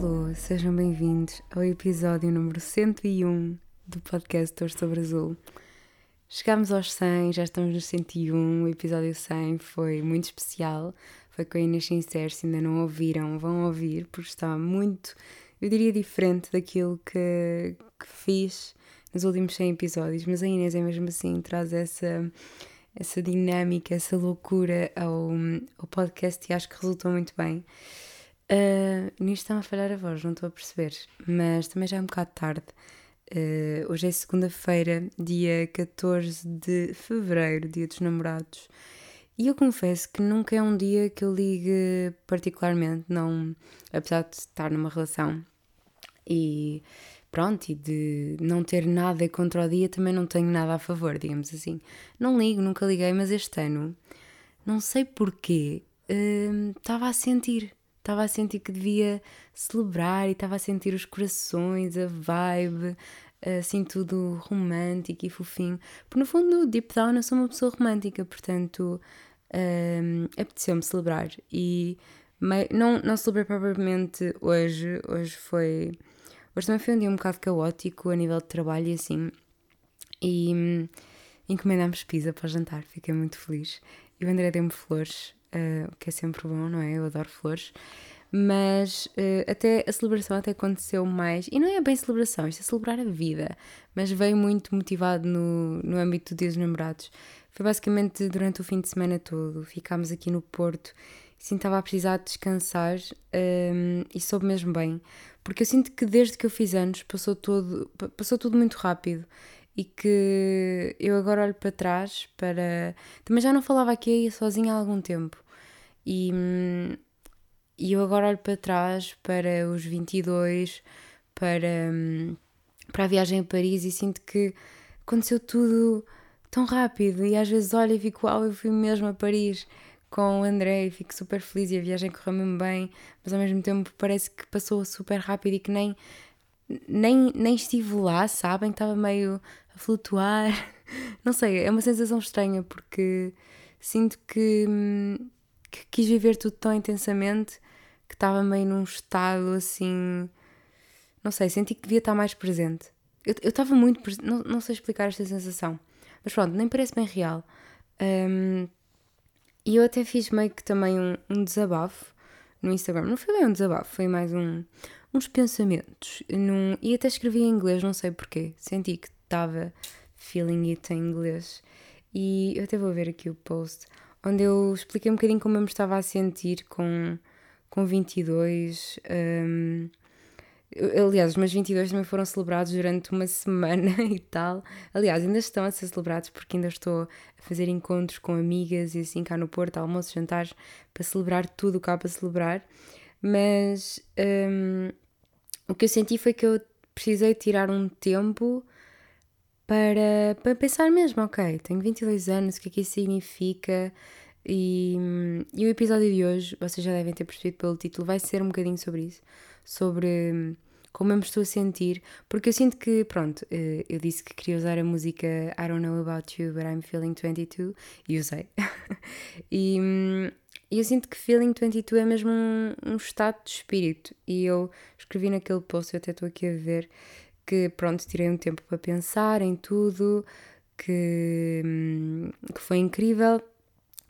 Alô, sejam bem-vindos ao episódio número 101 do podcast Torre sobre Azul. Chegámos aos 100, já estamos no 101, o episódio 100 foi muito especial, foi com a Inês Sincero, se ainda não ouviram, vão ouvir, porque está muito, eu diria, diferente daquilo que, que fiz nos últimos 100 episódios, mas a Inês é mesmo assim, traz essa, essa dinâmica, essa loucura ao, ao podcast e acho que resultou muito bem. Uh, nisto está a falhar a voz, não estou a perceber, mas também já é um bocado tarde. Uh, hoje é segunda-feira, dia 14 de fevereiro, dia dos namorados. E eu confesso que nunca é um dia que eu ligue particularmente, não, apesar de estar numa relação e pronto, e de não ter nada contra o dia, também não tenho nada a favor, digamos assim. Não ligo, nunca liguei, mas este ano, não sei porquê, uh, estava a sentir estava a sentir que devia celebrar e estava a sentir os corações, a vibe, assim tudo romântico e fofinho. Porque no fundo, deep down, eu sou uma pessoa romântica, portanto, um, apeteceu-me celebrar. E não, não celebrei propriamente hoje, hoje foi. Hoje também foi um dia um bocado caótico a nível de trabalho e assim. E hum, encomendámos pizza para o jantar, fiquei muito feliz. E o André deu-me flores, uh, que é sempre bom, não é? Eu adoro flores. Mas uh, até a celebração até aconteceu mais, e não é bem celebração, isto é celebrar a vida, mas veio muito motivado no, no âmbito dos Namorados. Foi basicamente durante o fim de semana todo, ficámos aqui no Porto sim estava a precisar de descansar um, ehm, e soube mesmo bem, porque eu sinto que desde que eu fiz anos passou tudo, passou tudo muito rápido e que eu agora olho para trás para. Também já não falava aqui sozinha há algum tempo. E, e eu agora olho para trás para os 22, para, para a viagem a Paris e sinto que aconteceu tudo tão rápido. E às vezes olho e fico, uau, eu fui mesmo a Paris com o André e fico super feliz e a viagem correu mesmo bem, mas ao mesmo tempo parece que passou super rápido e que nem, nem, nem estive lá, sabem? Estava meio flutuar. Não sei, é uma sensação estranha porque sinto que, que quis viver tudo tão intensamente que estava meio num estado assim. Não sei, senti que devia estar mais presente. Eu estava muito. Não, não sei explicar esta sensação. Mas pronto, nem parece bem real. Um, e eu até fiz meio que também um, um, desabafo no Instagram. Não foi bem um desabafo, foi mais um, uns pensamentos. Num, e até escrevi em inglês, não sei porquê. Senti que estava feeling it em inglês. E eu até vou ver aqui o post, onde eu expliquei um bocadinho como eu me estava a sentir com, com 22. Um, aliás, os meus 22 também foram celebrados durante uma semana e tal. Aliás, ainda estão a ser celebrados porque ainda estou a fazer encontros com amigas e assim cá no Porto, almoços, jantares, para celebrar tudo o que há para celebrar. Mas um, o que eu senti foi que eu precisei tirar um tempo para, para pensar mesmo, ok, tenho 22 anos, o que é que isso significa? E, e o episódio de hoje, vocês já devem ter percebido pelo título, vai ser um bocadinho sobre isso, sobre como eu me estou a sentir, porque eu sinto que, pronto, eh, eu disse que queria usar a música I Don't Know About You, but I'm Feeling 22, e usei. e, e eu sinto que Feeling 22 é mesmo um, um estado de espírito, e eu escrevi naquele post, eu até estou aqui a ver, que pronto, tirei um tempo para pensar em tudo, que, hum, que foi incrível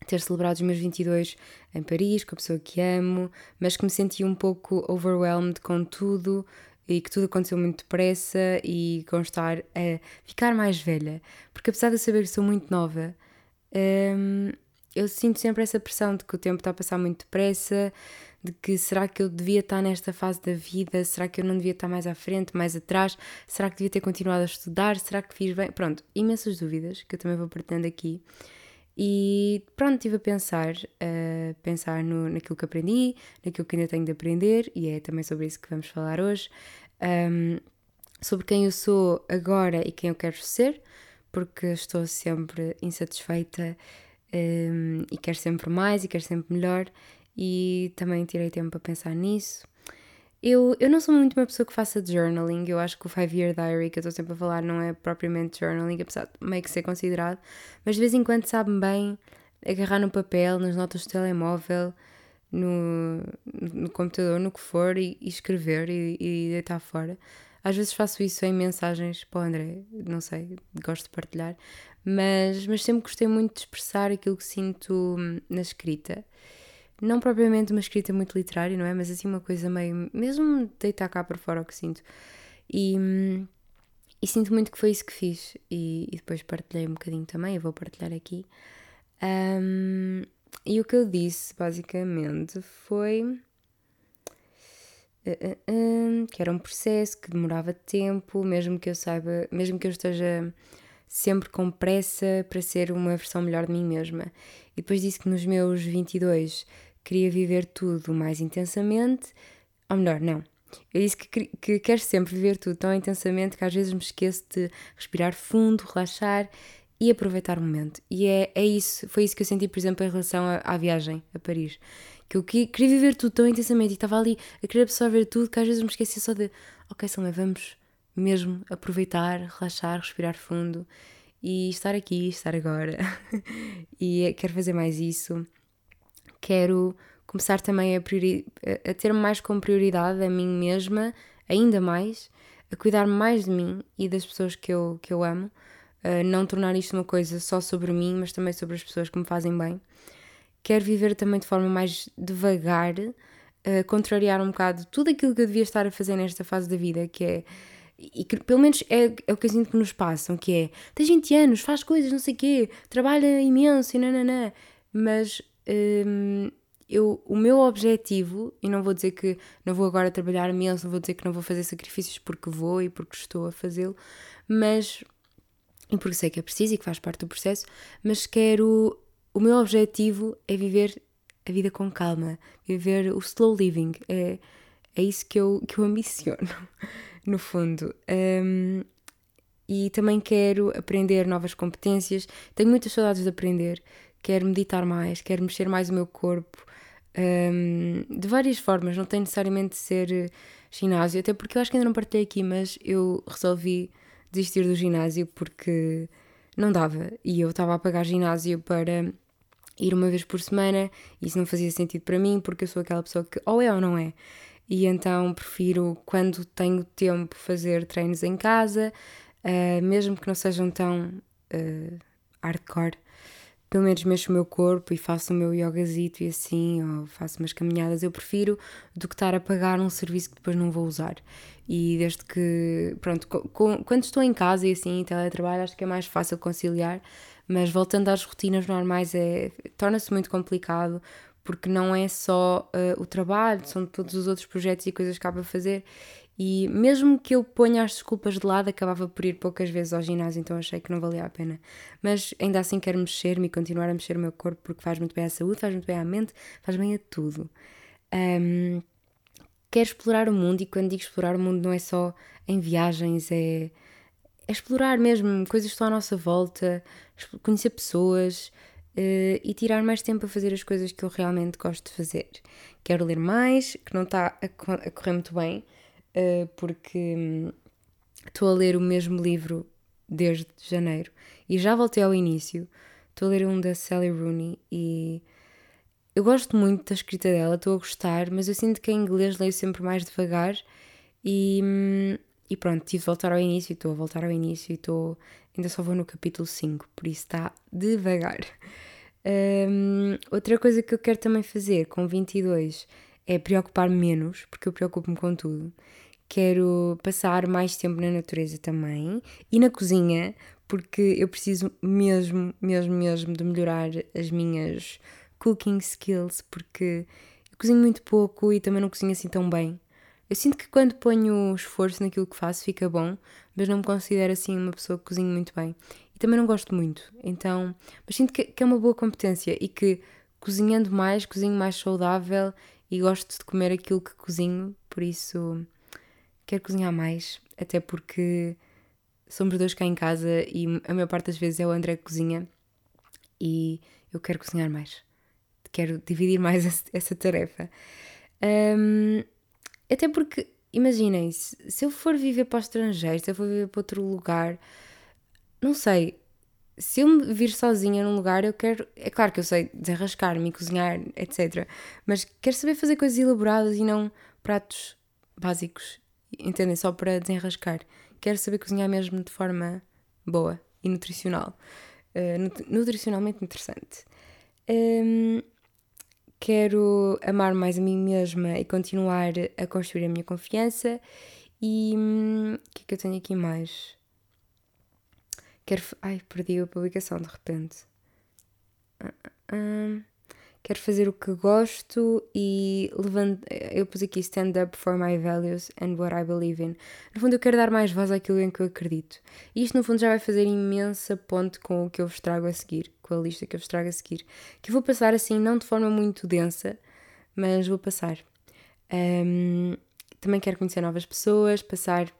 ter celebrado os meus 22 em Paris, com a pessoa que amo, mas que me senti um pouco overwhelmed com tudo e que tudo aconteceu muito depressa e com estar a ficar mais velha. Porque apesar de eu saber que sou muito nova, hum, eu sinto sempre essa pressão de que o tempo está a passar muito depressa, de que será que eu devia estar nesta fase da vida? Será que eu não devia estar mais à frente, mais atrás? Será que devia ter continuado a estudar? Será que fiz bem? Pronto, imensas dúvidas que eu também vou partilhando aqui. E pronto, estive a pensar, a pensar no, naquilo que aprendi, naquilo que ainda tenho de aprender, e é também sobre isso que vamos falar hoje. Um, sobre quem eu sou agora e quem eu quero ser, porque estou sempre insatisfeita um, e quero sempre mais e quero sempre melhor e também tirei tempo para pensar nisso. Eu, eu não sou muito uma pessoa que faça journaling, eu acho que o Five Year Diary que eu estou sempre a falar não é propriamente journaling, apesar de meio que ser considerado, mas de vez em quando sabe-me bem agarrar no papel, nas notas do telemóvel, no, no computador, no que for, e, e escrever e, e deitar fora. Às vezes faço isso em mensagens para o André, não sei, gosto de partilhar, mas, mas sempre gostei muito de expressar aquilo que sinto hum, na escrita. Não propriamente uma escrita muito literária, não é? Mas assim uma coisa meio. mesmo deitar cá para fora o que sinto. E, e sinto muito que foi isso que fiz. E, e depois partilhei um bocadinho também, eu vou partilhar aqui. Um, e o que eu disse, basicamente, foi uh, uh, uh, que era um processo que demorava tempo, mesmo que eu saiba, mesmo que eu esteja sempre com pressa para ser uma versão melhor de mim mesma. E depois disse que nos meus 22 queria viver tudo mais intensamente, ou melhor, não. Eu disse que, que quero sempre viver tudo tão intensamente que às vezes me esqueço de respirar fundo, relaxar e aproveitar o momento. E é, é isso, foi isso que eu senti, por exemplo, em relação à, à viagem a Paris. Que eu queria viver tudo tão intensamente e estava ali a querer absorver tudo que às vezes me esquecia só de, ok, Salma, vamos mesmo aproveitar, relaxar, respirar fundo e estar aqui, estar agora. e quero fazer mais isso. Quero começar também a, a ter mais como prioridade a mim mesma, ainda mais, a cuidar mais de mim e das pessoas que eu, que eu amo não tornar isto uma coisa só sobre mim, mas também sobre as pessoas que me fazem bem. Quero viver também de forma mais devagar, contrariar um bocado tudo aquilo que eu devia estar a fazer nesta fase da vida, que é. E que pelo menos é, é o que eu sinto que nos passam, que é tens 20 anos, faz coisas, não sei o quê, trabalha imenso e nananã. Mas um, eu, o meu objetivo, e não vou dizer que não vou agora trabalhar imenso, não vou dizer que não vou fazer sacrifícios porque vou e porque estou a fazê-lo, mas e porque sei que é preciso e que faz parte do processo, mas quero. O meu objetivo é viver a vida com calma, viver o slow living. É, é isso que eu, que eu ambiciono, no fundo. Um, e também quero aprender novas competências. Tenho muitas saudades de aprender. Quero meditar mais, quero mexer mais o meu corpo. Um, de várias formas, não tem necessariamente de ser ginásio, até porque eu acho que ainda não partilhei aqui, mas eu resolvi desistir do ginásio porque não dava e eu estava a pagar ginásio para ir uma vez por semana e isso não fazia sentido para mim porque eu sou aquela pessoa que ou é ou não é. E então prefiro, quando tenho tempo, fazer treinos em casa, uh, mesmo que não sejam tão uh, hardcore, pelo menos mexo o meu corpo e faço o meu yogazito e assim, ou faço umas caminhadas, eu prefiro do que estar a pagar um serviço que depois não vou usar. E desde que, pronto, com, quando estou em casa e assim, em teletrabalho, acho que é mais fácil conciliar, mas voltando às rotinas normais, é, torna-se muito complicado, porque não é só uh, o trabalho, são todos os outros projetos e coisas que há para fazer e mesmo que eu ponha as desculpas de lado, acabava por ir poucas vezes ao ginásio, então achei que não valia a pena. Mas ainda assim quero mexer-me e continuar a mexer o meu corpo porque faz muito bem à saúde, faz muito bem à mente, faz bem a tudo. Um, quero explorar o mundo e quando digo explorar o mundo não é só em viagens, é, é explorar mesmo coisas que estão à nossa volta, conhecer pessoas, Uh, e tirar mais tempo a fazer as coisas que eu realmente gosto de fazer. Quero ler mais, que não está a, a correr muito bem, porque hum, estou a ler o mesmo livro desde janeiro e já voltei ao início. Estou a ler um da Sally Rooney e eu gosto muito da escrita dela, estou a gostar, mas eu sinto que em inglês leio sempre mais devagar e, hum, e pronto, tive de voltar ao início, estou a voltar ao início e estou, ainda só vou no capítulo 5, por isso está devagar. Um, outra coisa que eu quero também fazer com 22 é preocupar-me menos, porque eu preocupo-me com tudo quero passar mais tempo na natureza também e na cozinha, porque eu preciso mesmo, mesmo, mesmo de melhorar as minhas cooking skills, porque eu cozinho muito pouco e também não cozinho assim tão bem. Eu sinto que quando ponho esforço naquilo que faço fica bom, mas não me considero assim uma pessoa que cozinha muito bem. E também não gosto muito, então. Mas sinto que, que é uma boa competência e que cozinhando mais, cozinho mais saudável e gosto de comer aquilo que cozinho, por isso quero cozinhar mais, até porque somos dois cá em casa e a maior parte das vezes é o André que cozinha e eu quero cozinhar mais. Quero dividir mais essa tarefa. Um, até porque, imaginem, se, se eu for viver para o estrangeiro, se eu for viver para outro lugar, não sei, se eu me vir sozinha num lugar, eu quero. É claro que eu sei desenrascar-me, cozinhar, etc. Mas quero saber fazer coisas elaboradas e não pratos básicos, entendem? Só para desenrascar. Quero saber cozinhar mesmo de forma boa e nutricional. Uh, nutricionalmente interessante. Um, quero amar mais a mim mesma e continuar a construir a minha confiança. E hum, o que é que eu tenho aqui mais? Quero. Ai, perdi a publicação de repente. Uh, uh, quero fazer o que gosto e levant... eu pus aqui stand up for my values and what I believe in. No fundo, eu quero dar mais voz àquilo em que eu acredito. E isto, no fundo, já vai fazer imensa ponte com o que eu vos trago a seguir, com a lista que eu vos trago a seguir. Que eu vou passar assim, não de forma muito densa, mas vou passar. Um, também quero conhecer novas pessoas, passar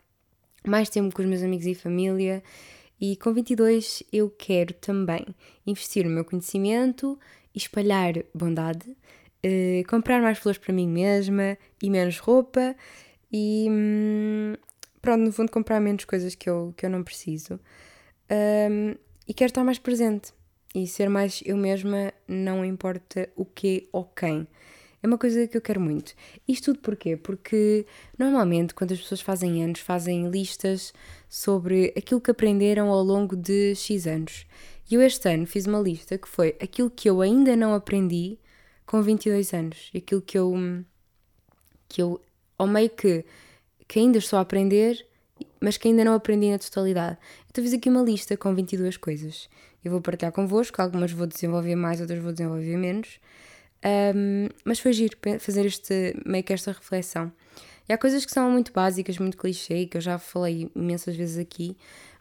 mais tempo com os meus amigos e família e com 22 eu quero também investir no meu conhecimento, espalhar bondade, eh, comprar mais flores para mim mesma e menos roupa e hum, pronto, no fundo comprar menos coisas que eu, que eu não preciso. Um, e quero estar mais presente e ser mais eu mesma, não importa o que ou quem. É uma coisa que eu quero muito. Isto tudo porquê? Porque normalmente quando as pessoas fazem anos, fazem listas sobre aquilo que aprenderam ao longo de X anos. E eu este ano fiz uma lista que foi aquilo que eu ainda não aprendi com 22 anos. Aquilo que eu. que eu. ao meio que. que ainda estou a aprender, mas que ainda não aprendi na totalidade. Então fiz aqui uma lista com 22 coisas. Eu vou partilhar convosco, algumas vou desenvolver mais, outras vou desenvolver menos. Um, mas foi giro fazer este, meio que esta reflexão. E há coisas que são muito básicas, muito clichê, que eu já falei imensas vezes aqui,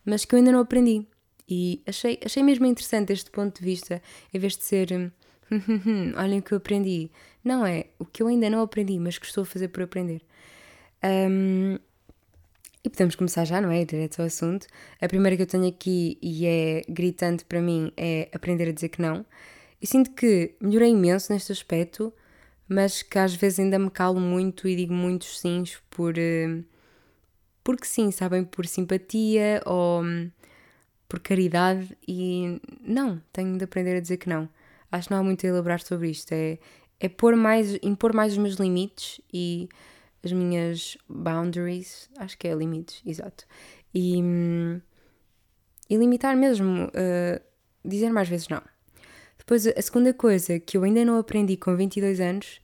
mas que eu ainda não aprendi. E achei, achei mesmo interessante este ponto de vista, em vez de ser olhem o que eu aprendi. Não é o que eu ainda não aprendi, mas que estou a fazer por aprender. Um, e podemos começar já, não é? Direto ao assunto. A primeira que eu tenho aqui e é gritante para mim é aprender a dizer que não. E sinto que melhorei imenso neste aspecto, mas que às vezes ainda me calo muito e digo muitos sims por. Eh, porque sim, sabem? Por simpatia ou hum, por caridade e não, tenho de aprender a dizer que não. Acho que não há muito a elaborar sobre isto. É, é pôr mais, impor mais os meus limites e as minhas boundaries, acho que é limites, exato. E, e limitar mesmo, uh, dizer mais vezes não. Depois, a segunda coisa que eu ainda não aprendi com 22 anos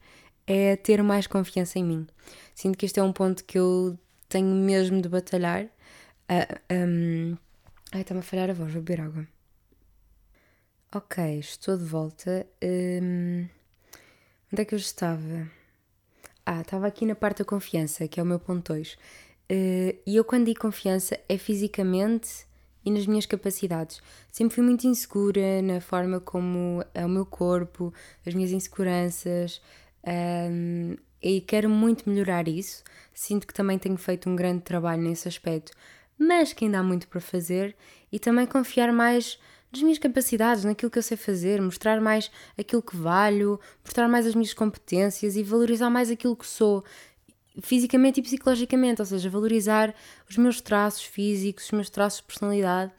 é ter mais confiança em mim. Sinto que este é um ponto que eu tenho mesmo de batalhar. Uh, um... Ai, está-me a falhar a voz, vou beber água. Ok, estou de volta. Um... Onde é que eu estava? Ah, estava aqui na parte da confiança, que é o meu ponto 2. Uh, e eu, quando digo confiança, é fisicamente e nas minhas capacidades. Sempre fui muito insegura na forma como é o meu corpo, as minhas inseguranças, um, e quero muito melhorar isso. Sinto que também tenho feito um grande trabalho nesse aspecto, mas que ainda há muito para fazer e também confiar mais nas minhas capacidades, naquilo que eu sei fazer, mostrar mais aquilo que valho, mostrar mais as minhas competências e valorizar mais aquilo que sou fisicamente e psicologicamente, ou seja, valorizar os meus traços físicos, os meus traços de personalidade,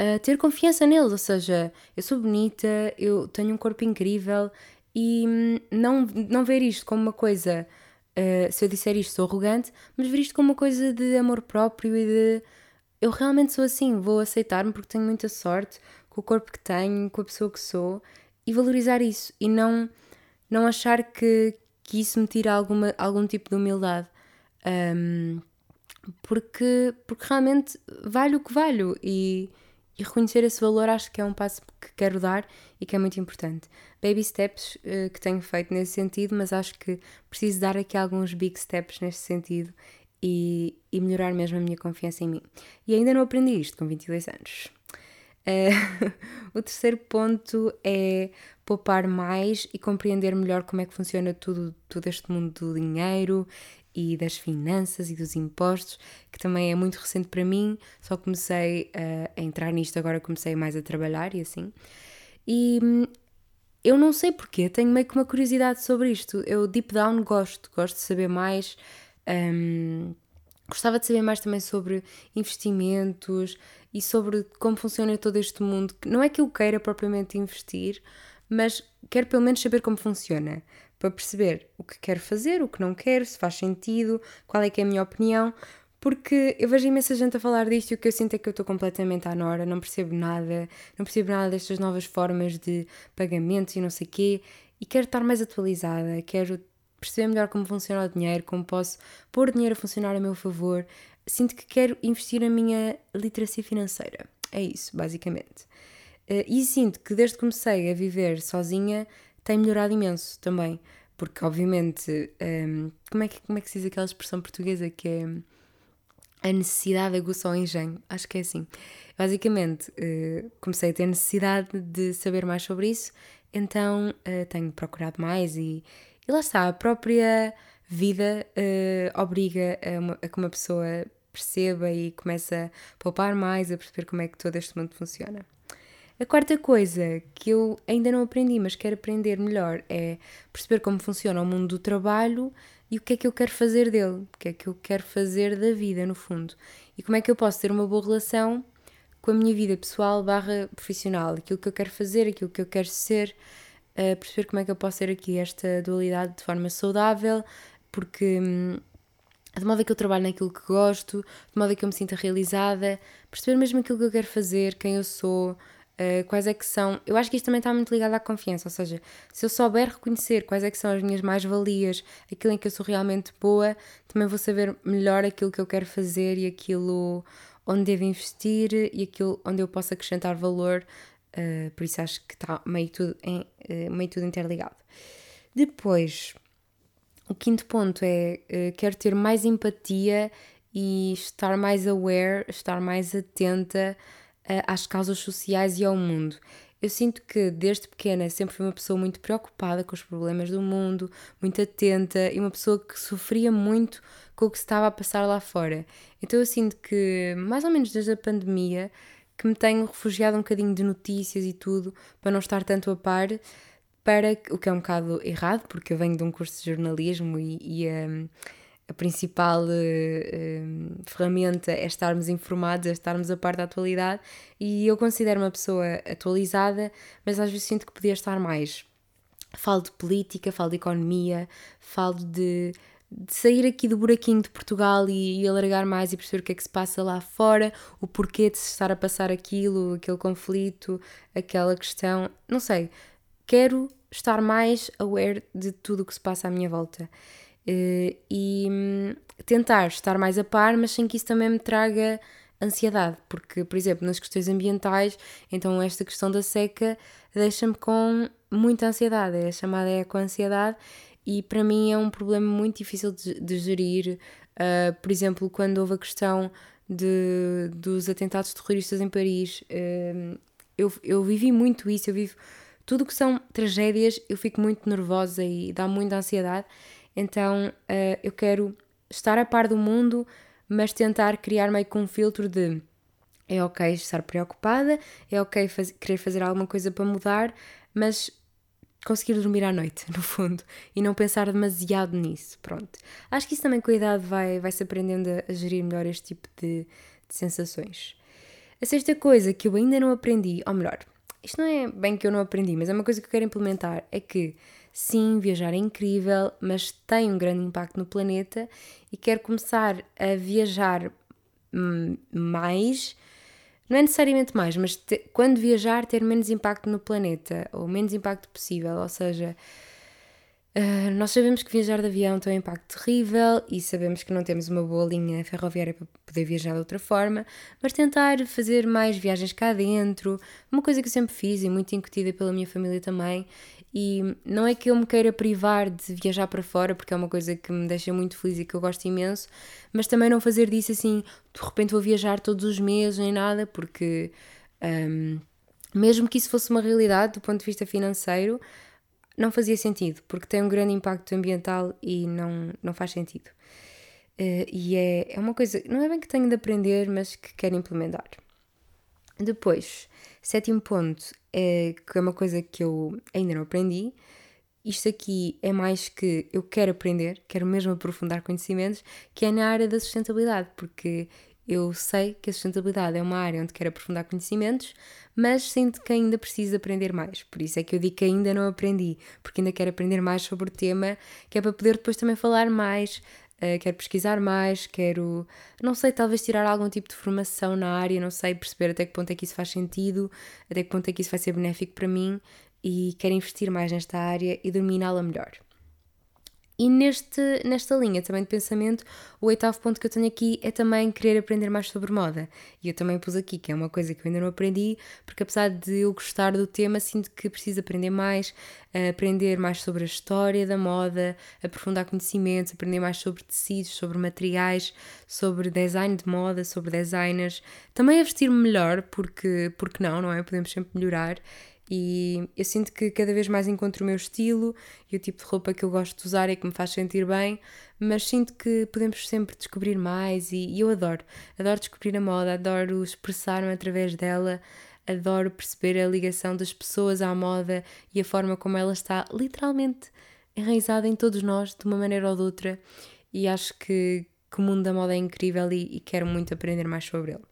uh, ter confiança neles, ou seja, eu sou bonita, eu tenho um corpo incrível e hum, não, não ver isto como uma coisa, uh, se eu disser isto sou arrogante, mas ver isto como uma coisa de amor próprio e de eu realmente sou assim, vou aceitar-me porque tenho muita sorte com o corpo que tenho, com a pessoa que sou e valorizar isso e não, não achar que, que isso me tira alguma, algum tipo de humildade. Um, porque, porque realmente vale o que valho e, e, reconhecer esse valor acho que é um passo que quero dar e que é muito importante. Baby steps uh, que tenho feito nesse sentido, mas acho que preciso dar aqui alguns big steps neste sentido e, e melhorar mesmo a minha confiança em mim. E ainda não aprendi isto com 22 anos. Uh, o terceiro ponto é poupar mais e compreender melhor como é que funciona tudo, todo este mundo do dinheiro e das finanças e dos impostos, que também é muito recente para mim, só comecei a entrar nisto agora, comecei mais a trabalhar e assim. E hum, eu não sei porquê, tenho meio que uma curiosidade sobre isto. Eu deep down gosto, gosto de saber mais, um, Gostava de saber mais também sobre investimentos e sobre como funciona todo este mundo. Não é que eu queira propriamente investir, mas quero pelo menos saber como funciona, para perceber o que quero fazer, o que não quero, se faz sentido, qual é que é a minha opinião, porque eu vejo imensa gente a falar disto e o que eu sinto é que eu estou completamente à nora, não percebo nada, não percebo nada destas novas formas de pagamentos e não sei quê, e quero estar mais atualizada, quero perceber melhor como funciona o dinheiro, como posso pôr o dinheiro a funcionar a meu favor. Sinto que quero investir na minha literacia financeira. É isso, basicamente. Eh, e sinto que desde que comecei a viver sozinha tem melhorado imenso também. Porque, obviamente, ehm, como, é que, como é que se diz aquela expressão portuguesa que é a necessidade aguça o engenho? Acho que é assim. Basicamente, uh, comecei a ter necessidade de saber mais sobre isso, então uh, tenho procurado mais e, e lá está, a própria vida uh, obriga a, uma, a, que uma pessoa perceba e comece a poupar mais, a perceber como é que todo este mundo funciona. A quarta coisa que eu ainda não aprendi, mas quero aprender melhor, é perceber como funciona o mundo do trabalho e o que é que eu quero fazer dele, o que é que eu quero fazer da vida, no fundo. E como é que eu posso ter uma boa relação com a minha vida pessoal barra profissional, aquilo que eu quero fazer, aquilo que eu quero ser, a perceber como é que eu posso ter aqui esta dualidade de forma saudável, porque hum, de modo que eu trabalho naquilo que gosto, de modo que eu me sinta realizada, perceber mesmo aquilo que eu quero fazer, quem eu sou, uh, quais é que são. Eu acho que isto também está muito ligado à confiança, ou seja, se eu souber reconhecer quais é que são as minhas mais-valias, aquilo em que eu sou realmente boa, também vou saber melhor aquilo que eu quero fazer e aquilo onde devo investir e aquilo onde eu posso acrescentar valor Uh, por isso acho que está meio tudo, em, uh, meio tudo interligado. Depois, o quinto ponto é uh, quero ter mais empatia e estar mais aware, estar mais atenta às causas sociais e ao mundo. Eu sinto que desde pequena sempre fui uma pessoa muito preocupada com os problemas do mundo, muito atenta e uma pessoa que sofria muito com o que se estava a passar lá fora. Então eu sinto que, mais ou menos desde a pandemia, que me tenho refugiado um bocadinho de notícias e tudo para não estar tanto a par, para o que é um bocado errado, porque eu venho de um curso de jornalismo e, e um, a principal uh, ferramenta é estarmos informados, é estarmos a par da atualidade e eu considero uma pessoa atualizada, mas às vezes sinto que podia estar mais. Falo de política, falo de economia, falo de de sair aqui do buraquinho de Portugal e, e alargar mais e perceber o que é que se passa lá fora, o porquê de se estar a passar aquilo, aquele conflito, aquela questão. Não sei. Quero estar mais aware de tudo o que se passa à minha volta. Uh, e hum, tentar estar mais a par, mas sem que isso também me traga ansiedade, porque, por exemplo, nas questões ambientais, então esta questão da seca deixa-me com muita ansiedade, é chamada eco-ansiedade e para mim é um problema muito difícil de, de gerir. Uh, por exemplo, quando houve a questão de, dos atentados terroristas em Paris, uh, eu, eu vivi muito isso, eu vivo tudo que são tragédias, eu fico muito nervosa e dá muita ansiedade. Então uh, eu quero estar a par do mundo, mas tentar criar meio que um filtro de é ok estar preocupada, é ok faz, querer fazer alguma coisa para mudar, mas conseguir dormir à noite, no fundo, e não pensar demasiado nisso, pronto. Acho que isso também com a idade vai, vai se aprendendo a, a gerir melhor este tipo de, de, sensações. A sexta coisa que eu ainda não aprendi, ou melhor, isto não é bem que eu não aprendi, mas é uma coisa que eu quero implementar, é que sim, viajar é incrível, mas tem um grande impacto no planeta e quero começar a viajar hum, mais. Não é necessariamente mais, mas te, quando viajar ter menos impacto no planeta, ou menos impacto possível, ou seja, uh, nós sabemos que viajar de avião tem um impacto terrível e sabemos que não temos uma boa linha ferroviária para poder viajar de outra forma, mas tentar fazer mais viagens cá dentro, uma coisa que eu sempre fiz e muito incutida pela minha família também, e não é que eu me queira privar de viajar para fora, porque é uma coisa que me deixa muito feliz e que eu gosto imenso, mas também não fazer disso assim, de repente vou viajar todos os meses nem nada, porque um, mesmo que isso fosse uma realidade do ponto de vista financeiro, não fazia sentido, porque tem um grande impacto ambiental e não, não faz sentido. Uh, e é, é uma coisa, não é bem que tenho de aprender, mas que quero implementar. Depois, sétimo ponto, é, que é uma coisa que eu ainda não aprendi, isto aqui é mais que eu quero aprender, quero mesmo aprofundar conhecimentos, que é na área da sustentabilidade, porque eu sei que a sustentabilidade é uma área onde quero aprofundar conhecimentos, mas sinto que ainda preciso aprender mais. Por isso é que eu digo que ainda não aprendi, porque ainda quero aprender mais sobre o tema, que é para poder depois também falar mais, uh, quero pesquisar mais, quero, não sei, talvez tirar algum tipo de formação na área, não sei, perceber até que ponto é que isso faz sentido, até que ponto é que isso vai ser benéfico para mim e quero investir mais nesta área e dominá-la melhor. E neste, nesta linha também de pensamento, o oitavo ponto que eu tenho aqui é também querer aprender mais sobre moda. E eu também pus aqui, que é uma coisa que eu ainda não aprendi, porque apesar de eu gostar do tema, sinto que preciso aprender mais, aprender mais sobre a história da moda, aprofundar conhecimentos, aprender mais sobre tecidos, sobre materiais, sobre design de moda, sobre designers. Também a vestir-me melhor, porque, porque não, não é? Podemos sempre melhorar. E eu sinto que cada vez mais encontro o meu estilo e o tipo de roupa que eu gosto de usar e que me faz sentir bem, mas sinto que podemos sempre descobrir mais e, e eu adoro. Adoro descobrir a moda, adoro expressar-me através dela, adoro perceber a ligação das pessoas à moda e a forma como ela está literalmente enraizada em todos nós, de uma maneira ou de outra. E acho que, que o mundo da moda é incrível e, e quero muito aprender mais sobre ele.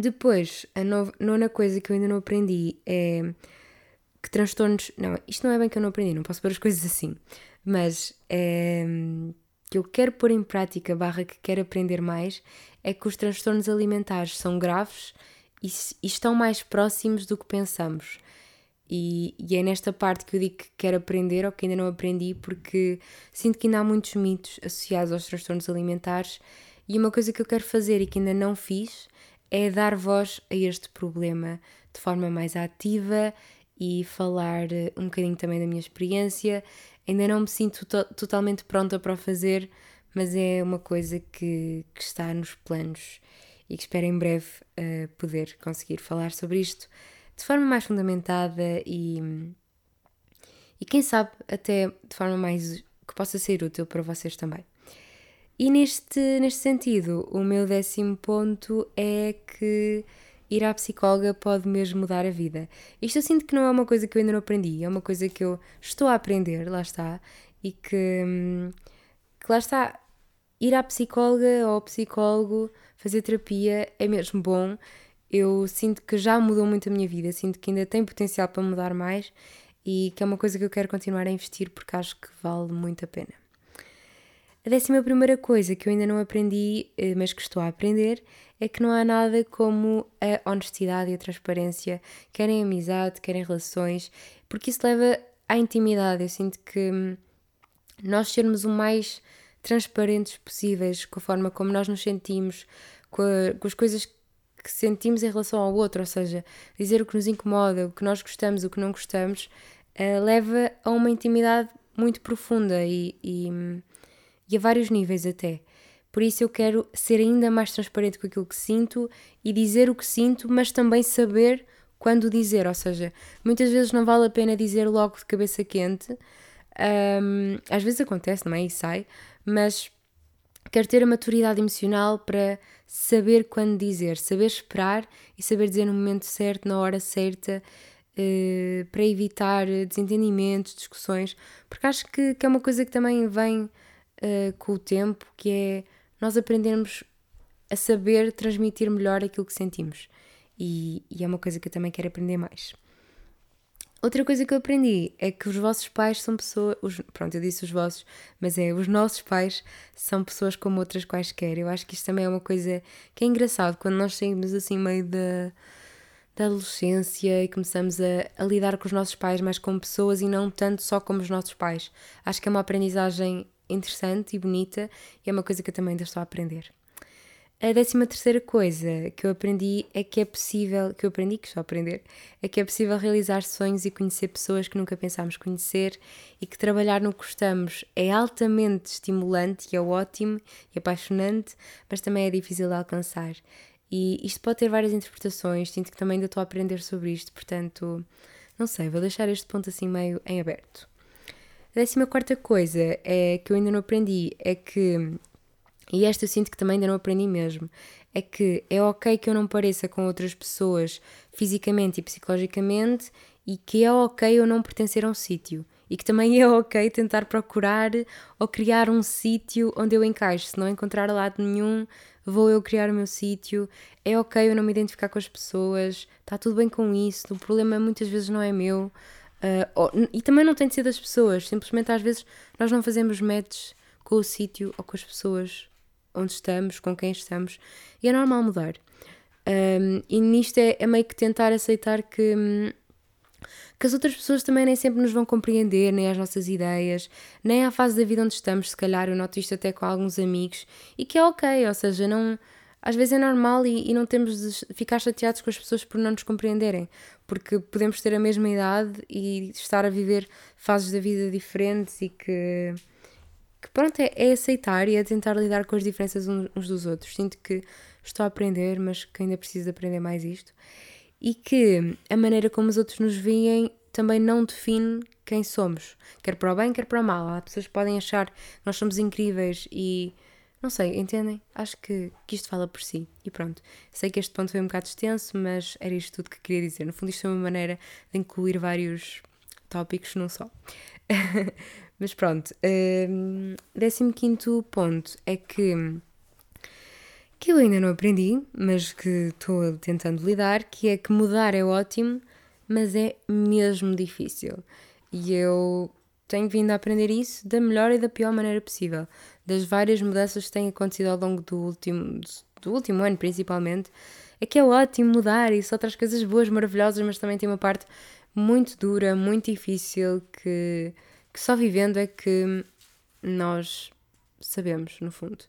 Depois, a nona coisa que eu ainda não aprendi é que transtornos. Não, isto não é bem que eu não aprendi, não posso pôr as coisas assim. Mas é, que eu quero pôr em prática, barra que quero aprender mais, é que os transtornos alimentares são graves e, e estão mais próximos do que pensamos. E, e, é nesta parte que eu digo que quero aprender ou que ainda não aprendi, porque sinto que ainda há muitos mitos associados aos transtornos alimentares. E uma coisa que eu quero fazer e que ainda não fiz é dar voz a este problema de forma mais ativa e falar eh, um bocadinho também da minha experiência. Ainda não me sinto to totalmente pronta para o fazer, mas é uma coisa que, que está nos planos e que espero em breve uh, poder conseguir falar sobre isto de forma mais fundamentada e, e quem sabe até de forma mais que possa ser útil para vocês também. E neste, neste sentido, o meu décimo ponto é que ir à psicóloga pode mesmo mudar a vida. Isto eu sinto que não é uma coisa que eu ainda não aprendi, é uma coisa que eu estou a aprender, lá está, e que, que lá está, ir à psicóloga ou ao psicólogo, fazer terapia é mesmo bom. Eu sinto que já mudou muito a minha vida, sinto que ainda tem potencial para mudar mais e que é uma coisa que eu quero continuar a investir porque acho que vale muito a pena. A décima primeira coisa que eu ainda não aprendi, eh, mas que estou a aprender, é que não há nada como a honestidade e a transparência, querem amizade, querem relações, porque isso leva à intimidade. Eu sinto que hum, nós sermos o mais transparentes possíveis com a forma como nós nos sentimos, com, a, com as coisas que sentimos em relação ao outro, ou seja, dizer o que nos incomoda, o que nós gostamos, o que não gostamos, uh, leva a uma intimidade muito profunda e, e hum, e a vários níveis até. Por isso eu quero ser ainda mais transparente com aquilo que sinto e dizer o que sinto, mas também saber quando dizer. Ou seja, muitas vezes não vale a pena dizer logo de cabeça quente. Um, às vezes acontece, não é? E sai, mas quero ter a maturidade emocional para saber quando dizer, saber esperar e saber dizer no momento certo, na hora certa, uh, para evitar desentendimentos, discussões, porque acho que, que é uma coisa que também vem uh, com o tempo, que é nós aprendermos a saber transmitir melhor aquilo que sentimos. E, e, é uma coisa que eu também quero aprender mais. Outra coisa que eu aprendi é que os vossos pais são pessoas. Os, pronto, eu disse os vossos, mas é os nossos pais são pessoas como outras quaisquer. Eu acho que isto também é uma coisa que é engraçado quando nós saímos assim meio da, da adolescência e começamos a, a lidar com os nossos pais mais como pessoas e não tanto só como os nossos pais. Acho que é uma aprendizagem interessante e bonita e é uma coisa que eu também ainda estou a aprender. A décima terceira coisa que eu aprendi é que é possível, que eu aprendi, que estou a aprender, é que é possível realizar sonhos e conhecer pessoas que nunca pensámos conhecer e que trabalhar no que gostamos é altamente estimulante e é ótimo e apaixonante, mas também é difícil de alcançar. E isto pode ter várias interpretações, sinto que também ainda estou a aprender sobre isto, portanto, não sei, vou deixar este ponto assim meio em aberto. Décima quarta coisa é que eu ainda não aprendi é que, e esta eu sinto que também ainda não aprendi mesmo, é que é ok que eu não pareça com outras pessoas fisicamente e psicologicamente e que é ok eu não pertencer a um sítio. e que também é ok tentar procurar ou criar um sítio onde eu encaixo. Se não encontrar lado nenhum, vou eu criar o meu sítio. É ok eu não me identificar com as pessoas, está tudo bem com isso. O problema muitas vezes não é meu. Uh, ou, e também não tem de ser das pessoas, simplesmente às vezes nós não fazemos matches com o sítio ou com as pessoas onde estamos, com quem estamos, e é normal mudar. Um, e nisto é, é, meio que tentar aceitar que, hum, que as outras pessoas também nem sempre nos vão compreender, nem as nossas ideias, nem à fase da vida onde estamos, se calhar eu noto isto até com alguns amigos, e que é ok, ou seja, não, às vezes é normal e, e não temos de ficar chateados com as pessoas por não nos compreenderem, porque podemos ter a mesma idade e estar a viver fases da vida diferentes e que, que pronto, é, é aceitar e é tentar lidar com as diferenças uns dos outros. Sinto que estou a aprender, mas que ainda preciso aprender mais isto e que a maneira como os outros nos veem também não define quem somos, quer para o bem, quer para o mal. Há pessoas que podem achar que nós somos incríveis e não sei, entendem? Acho que, que isto fala por si. E pronto, sei que este ponto foi um bocado extenso, mas era isto tudo que queria dizer. No fundo, isto é uma maneira de incluir vários tópicos num só. mas pronto, um, 15 ponto é que que eu ainda não aprendi, mas que estou tentando lidar, que é que mudar é ótimo, mas é mesmo difícil. E eu tenho vindo a aprender isso da melhor e da pior maneira possível. Das várias mudanças que têm acontecido ao longo do último, do último ano, principalmente, é que é ótimo mudar e só traz coisas boas, maravilhosas, mas também tem uma parte muito dura, muito difícil, que, que só vivendo é que nós sabemos, no fundo.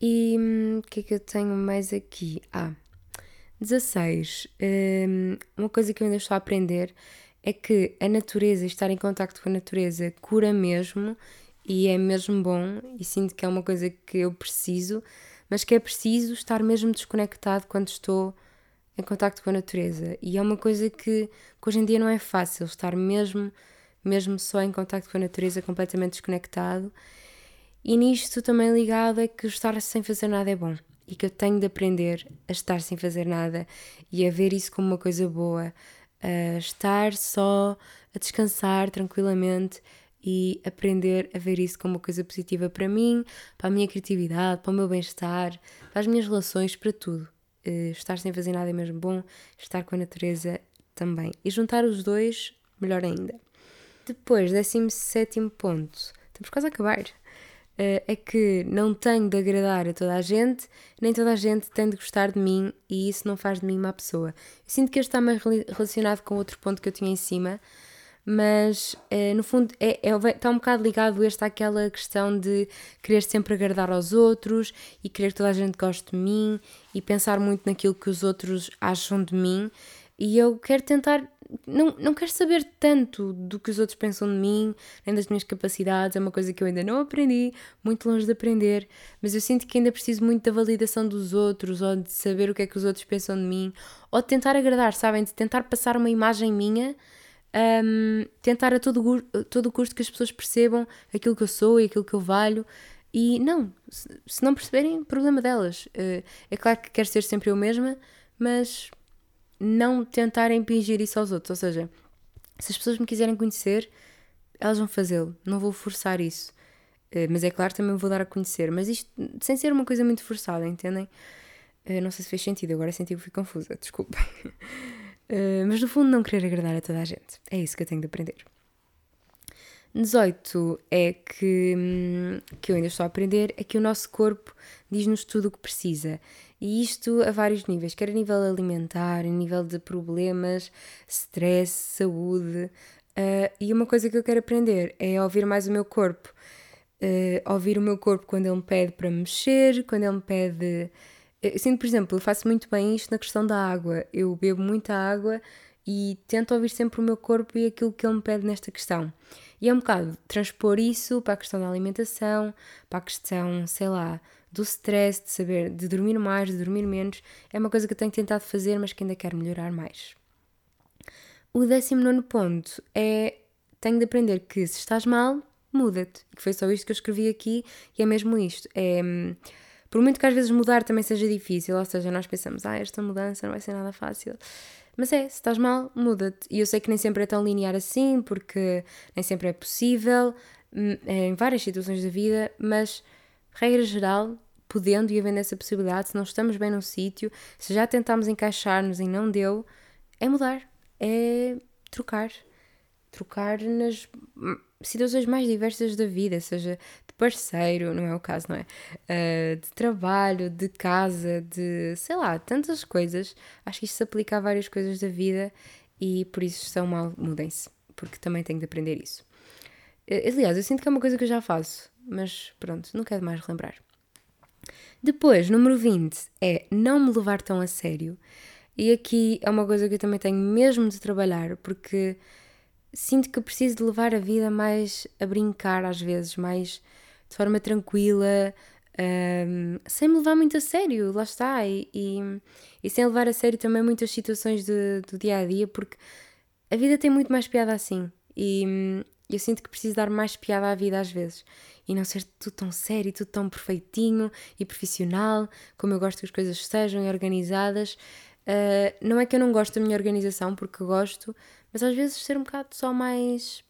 E hum, o que é que eu tenho mais aqui? Ah, 16. Um, uma coisa que eu ainda estou a aprender é que a natureza, estar em contacto com a natureza, cura mesmo e é mesmo bom. E sinto que é uma coisa que eu preciso, mas que é preciso estar mesmo desconectado quando estou em contacto com a natureza. E é uma coisa que, que hoje em dia não é fácil estar mesmo, mesmo só em contacto com a natureza, completamente desconectado. E nisto também ligado é que estar sem fazer nada é bom e que eu tenho de aprender a estar sem fazer nada e a ver isso como uma coisa boa, a estar só a descansar tranquilamente e aprender a ver isso como uma coisa positiva para mim, para a minha criatividade, para o meu bem-estar, para as minhas relações, para tudo. Uh, estar sem fazer nada é mesmo bom, estar com a natureza também. E juntar os dois, melhor ainda. Depois, 17 ponto, estamos quase a acabar. Uh, é que não tenho de agradar a toda a gente, nem toda a gente tem de gostar de mim e isso não faz de mim má pessoa. Eu sinto que este está mais relacionado com outro ponto que eu tinha em cima, mas uh, no fundo é, é, está um bocado ligado este àquela questão de querer sempre agradar aos outros e querer que toda a gente goste de mim e pensar muito naquilo que os outros acham de mim. E eu quero tentar não, não quero saber tanto do que os outros pensam de mim, nem das minhas capacidades, é uma coisa que eu ainda não aprendi, muito longe de aprender, mas eu sinto que ainda preciso muito da validação dos outros, ou de saber o que é que os outros pensam de mim, ou de tentar agradar, sabem? De tentar passar uma imagem minha, um, tentar a todo, todo custo que as pessoas percebam aquilo que eu sou e aquilo que eu valho. E não, se não perceberem, problema delas. Uh, é claro que quero ser sempre eu mesma, mas não tentar impingir isso aos outros. Ou seja, se as pessoas me quiserem conhecer, elas vão fazê-lo, não vou forçar isso. Uh, mas é claro, também vou dar a conhecer. Mas isto sem ser uma coisa muito forçada, entendem? Uh, não sei se fez sentido, agora senti que fui confusa, desculpem. Uh, mas no fundo, não querer agradar a toda a gente. É isso que eu tenho de aprender. 18 é que, hum, que eu ainda estou a aprender, é que o nosso corpo diz-nos tudo o que precisa. E isto a vários níveis, quer a nível alimentar, a nível de problemas, stress, saúde. Uh, e uma coisa que eu quero aprender é ouvir mais o meu corpo. Uh, ouvir o meu corpo quando ele me pede para mexer, quando ele me pede. Eu sinto, por exemplo, eu faço muito bem isto na questão da água. Eu bebo muita água e tento ouvir sempre o meu corpo e aquilo que ele me pede nesta questão. E é um bocado transpor isso para a questão da alimentação, para a questão, sei lá, do stress, de saber de dormir mais, de dormir menos, é uma coisa que eu tenho tentado fazer, mas que ainda quero melhorar mais. O 19 ponto é: tenho de aprender que se estás mal, muda-te. Que foi só isto que eu escrevi aqui e é mesmo isto. É, por muito que às vezes mudar também seja difícil, ou seja, nós pensamos, ah, esta mudança não vai ser nada fácil. Mas é, se estás mal, muda-te. E eu sei que nem sempre é tão linear assim, porque nem sempre é possível, hum, em várias situações da vida, mas, regra geral, podendo e havendo essa possibilidade, se não estamos bem num sítio, se já tentámos encaixar-nos e não deu, é mudar, é trocar. Trocar nas situações mais diversas da vida, seja parceiro, não é o caso, não é? Uh, de trabalho, de casa, de sei lá, tantas coisas. Acho que isto se aplica a várias coisas da vida e por isso estão mal, mudem-se, porque também tenho de aprender isso. Uh, aliás, eu sinto que é uma coisa que eu já faço, mas pronto, não quero mais relembrar. Depois, número 20 é não me levar tão a sério. E aqui é uma coisa que eu também tenho mesmo de trabalhar, porque sinto que preciso de levar a vida mais a brincar às vezes, mais de forma tranquila, um, sem me levar muito a sério, lá está, e, e, e, sem levar a sério também muitas situações de, do dia a dia, porque a vida tem muito mais piada assim, e eu sinto que preciso dar mais piada à vida às vezes, e não ser tudo tão sério, tudo tão perfeitinho e profissional, como eu gosto que as coisas sejam e organizadas. Uh, não é que eu não gosto da minha organização, porque gosto, mas às vezes ser um bocado só mais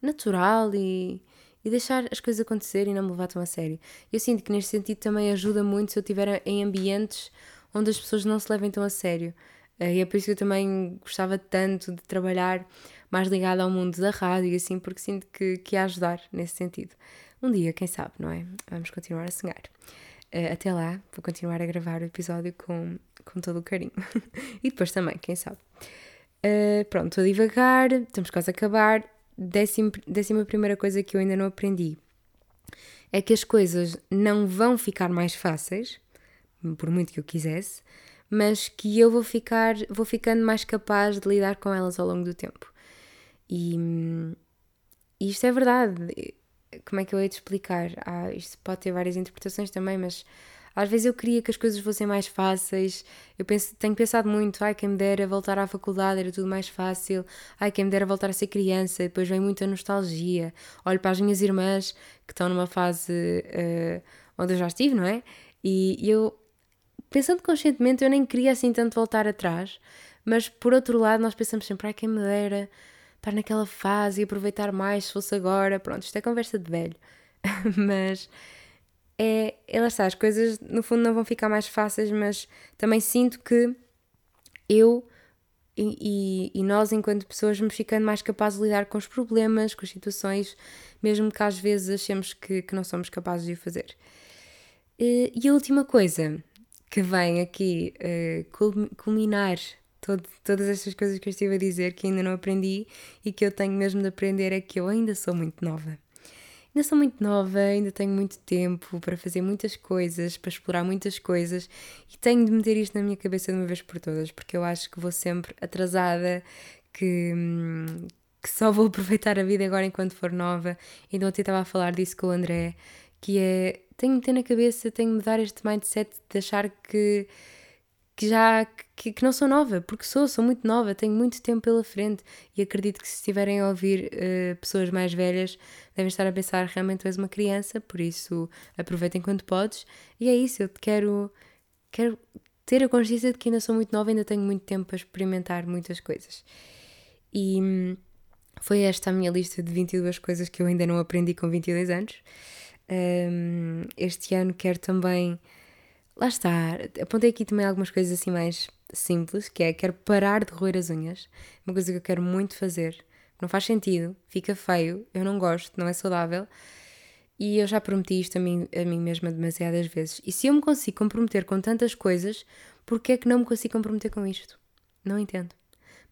natural e, e deixar as coisas acontecer e não me levar tão a sério. Eu sinto que neste sentido também ajuda muito se eu estiver em ambientes onde as pessoas não se levem tão a sério. Eh, e é por isso que eu também gostava tanto de trabalhar mais ligada ao mundo da rádio e assim, porque sinto que, que ia ajudar nesse sentido. Um dia, quem sabe, não é? Vamos continuar a sonhar. Uh, até lá, vou continuar a gravar o episódio com, com todo o carinho. e depois também, quem sabe. Uh, pronto, estou a divagar, estamos quase a acabar. Décimo, décima primeira coisa que eu ainda não aprendi é que as coisas não vão ficar mais fáceis, por muito que eu quisesse, mas que eu vou ficar, vou ficando mais capaz de lidar com elas ao longo do tempo. E, e isto é verdade. Como é que eu hei de explicar? Ah, isto pode ter várias interpretações também, mas às vezes eu queria que as coisas fossem mais fáceis. Eu penso, tenho pensado muito, ai, quem me dera voltar à faculdade era tudo mais fácil. Ai, quem me dera voltar a ser criança. Depois vem muita nostalgia. Olho para as minhas irmãs que estão numa fase uh, onde eu já estive, não é? E eu, pensando conscientemente, eu nem queria assim tanto voltar atrás. Mas por outro lado, nós pensamos sempre, ai, quem me dera estar naquela fase e aproveitar mais se fosse agora. Pronto, isto é conversa de velho. mas é, é lá está, as coisas no fundo não vão ficar mais fáceis, mas também sinto que eu e, e, e, nós, enquanto pessoas, vamos ficando mais capazes de lidar com os problemas, com as situações, mesmo que às vezes achemos que, que não somos capazes de o fazer. E, a última coisa que vem aqui uh, culminar todo, todas estas coisas que eu estive a dizer que ainda não aprendi e que eu tenho mesmo de aprender é que eu ainda sou muito nova. Ainda sou muito nova, ainda tenho muito tempo para fazer muitas coisas, para explorar muitas coisas e tenho de meter isto na minha cabeça de uma vez por todas, porque eu acho que vou sempre atrasada, que, que só vou aproveitar a vida agora enquanto for nova. Então ontem estava a falar disso com o André, que é tenho de ter na cabeça, tenho de mudar este mindset de achar que que já que, que, não sou nova, porque sou, sou muito nova, tenho muito tempo pela frente e acredito que se estiverem a ouvir uh, pessoas mais velhas devem estar a pensar realmente tu és uma criança, por isso aproveita enquanto podes e é isso, eu quero, quero ter a consciência de que ainda sou muito nova, ainda tenho muito tempo para experimentar muitas coisas. E hum, foi esta a minha lista de 22 coisas que eu ainda não aprendi com 22 anos. Um, este ano quero também lá está, apontei aqui também algumas coisas assim mais simples, que é quero parar de roer as unhas, uma coisa que eu quero muito fazer, não faz sentido, fica feio, eu não gosto, não é saudável. E eu já prometi isto a mim, a mim mesma demasiadas vezes. E se eu me consigo comprometer com tantas coisas, porquê é que não me consigo comprometer com isto? Não entendo.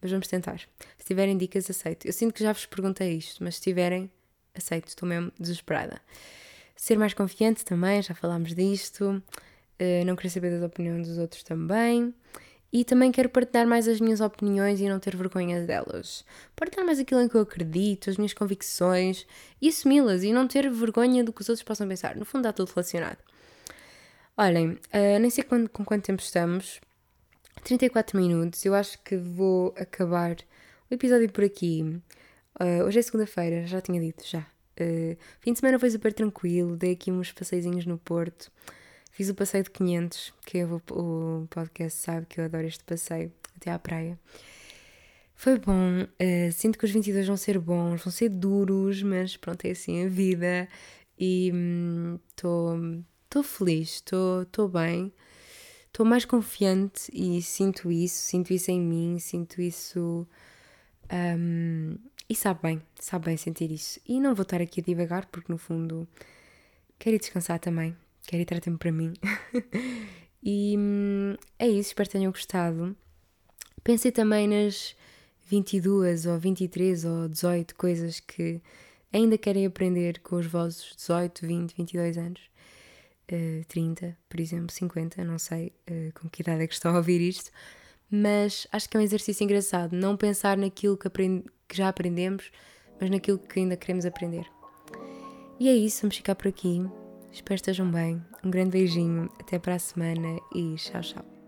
Mas vamos tentar. Se tiverem dicas, aceito. Eu sinto que já vos perguntei isto, mas se tiverem, aceito. Estou mesmo desesperada. Ser mais confiante também, já falámos disto. Uh, não querer saber das opiniões dos outros também. E também quero partilhar mais as minhas opiniões e não ter vergonha delas. Partilhar mais aquilo em que eu acredito, as minhas convicções e assumi-las e não ter vergonha do que os outros possam pensar. No fundo, está tudo relacionado. Olhem, uh, nem sei quando, com quanto tempo estamos. 34 minutos. Eu acho que vou acabar o episódio por aqui. Uh, hoje é segunda-feira, já tinha dito, já. Uh, fim de semana foi super tranquilo, dei aqui uns passeizinhos no Porto. Fiz o passeio de 500, que o, o podcast sabe que eu adoro este passeio. até à praia. Foi bom, uh, sinto que os 22 vão ser bons, vão ser duros, mas pronto, é assim a vida e estou hum, feliz, estou bem, estou mais confiante e sinto isso, sinto isso em mim, sinto isso um, e sabe bem, sabe bem sentir isso. E não vou estar aqui a divagar porque no fundo quero ir descansar também, quero ir ter tempo para mim. e hum, é isso, espero que tenham gostado. Pensei também nas 22 ou 23 ou 18 coisas que ainda querem aprender com os vossos 18, 20, 22 anos, uh, 30, por exemplo, 50, não sei uh, com que idade é que estão a ouvir isto, mas acho que é um exercício engraçado não pensar naquilo que, aprend que já aprendemos, mas naquilo que ainda queremos aprender. E é isso, vamos ficar por aqui. Espero que estejam bem. Um grande beijinho, até para a semana e tchau, tchau.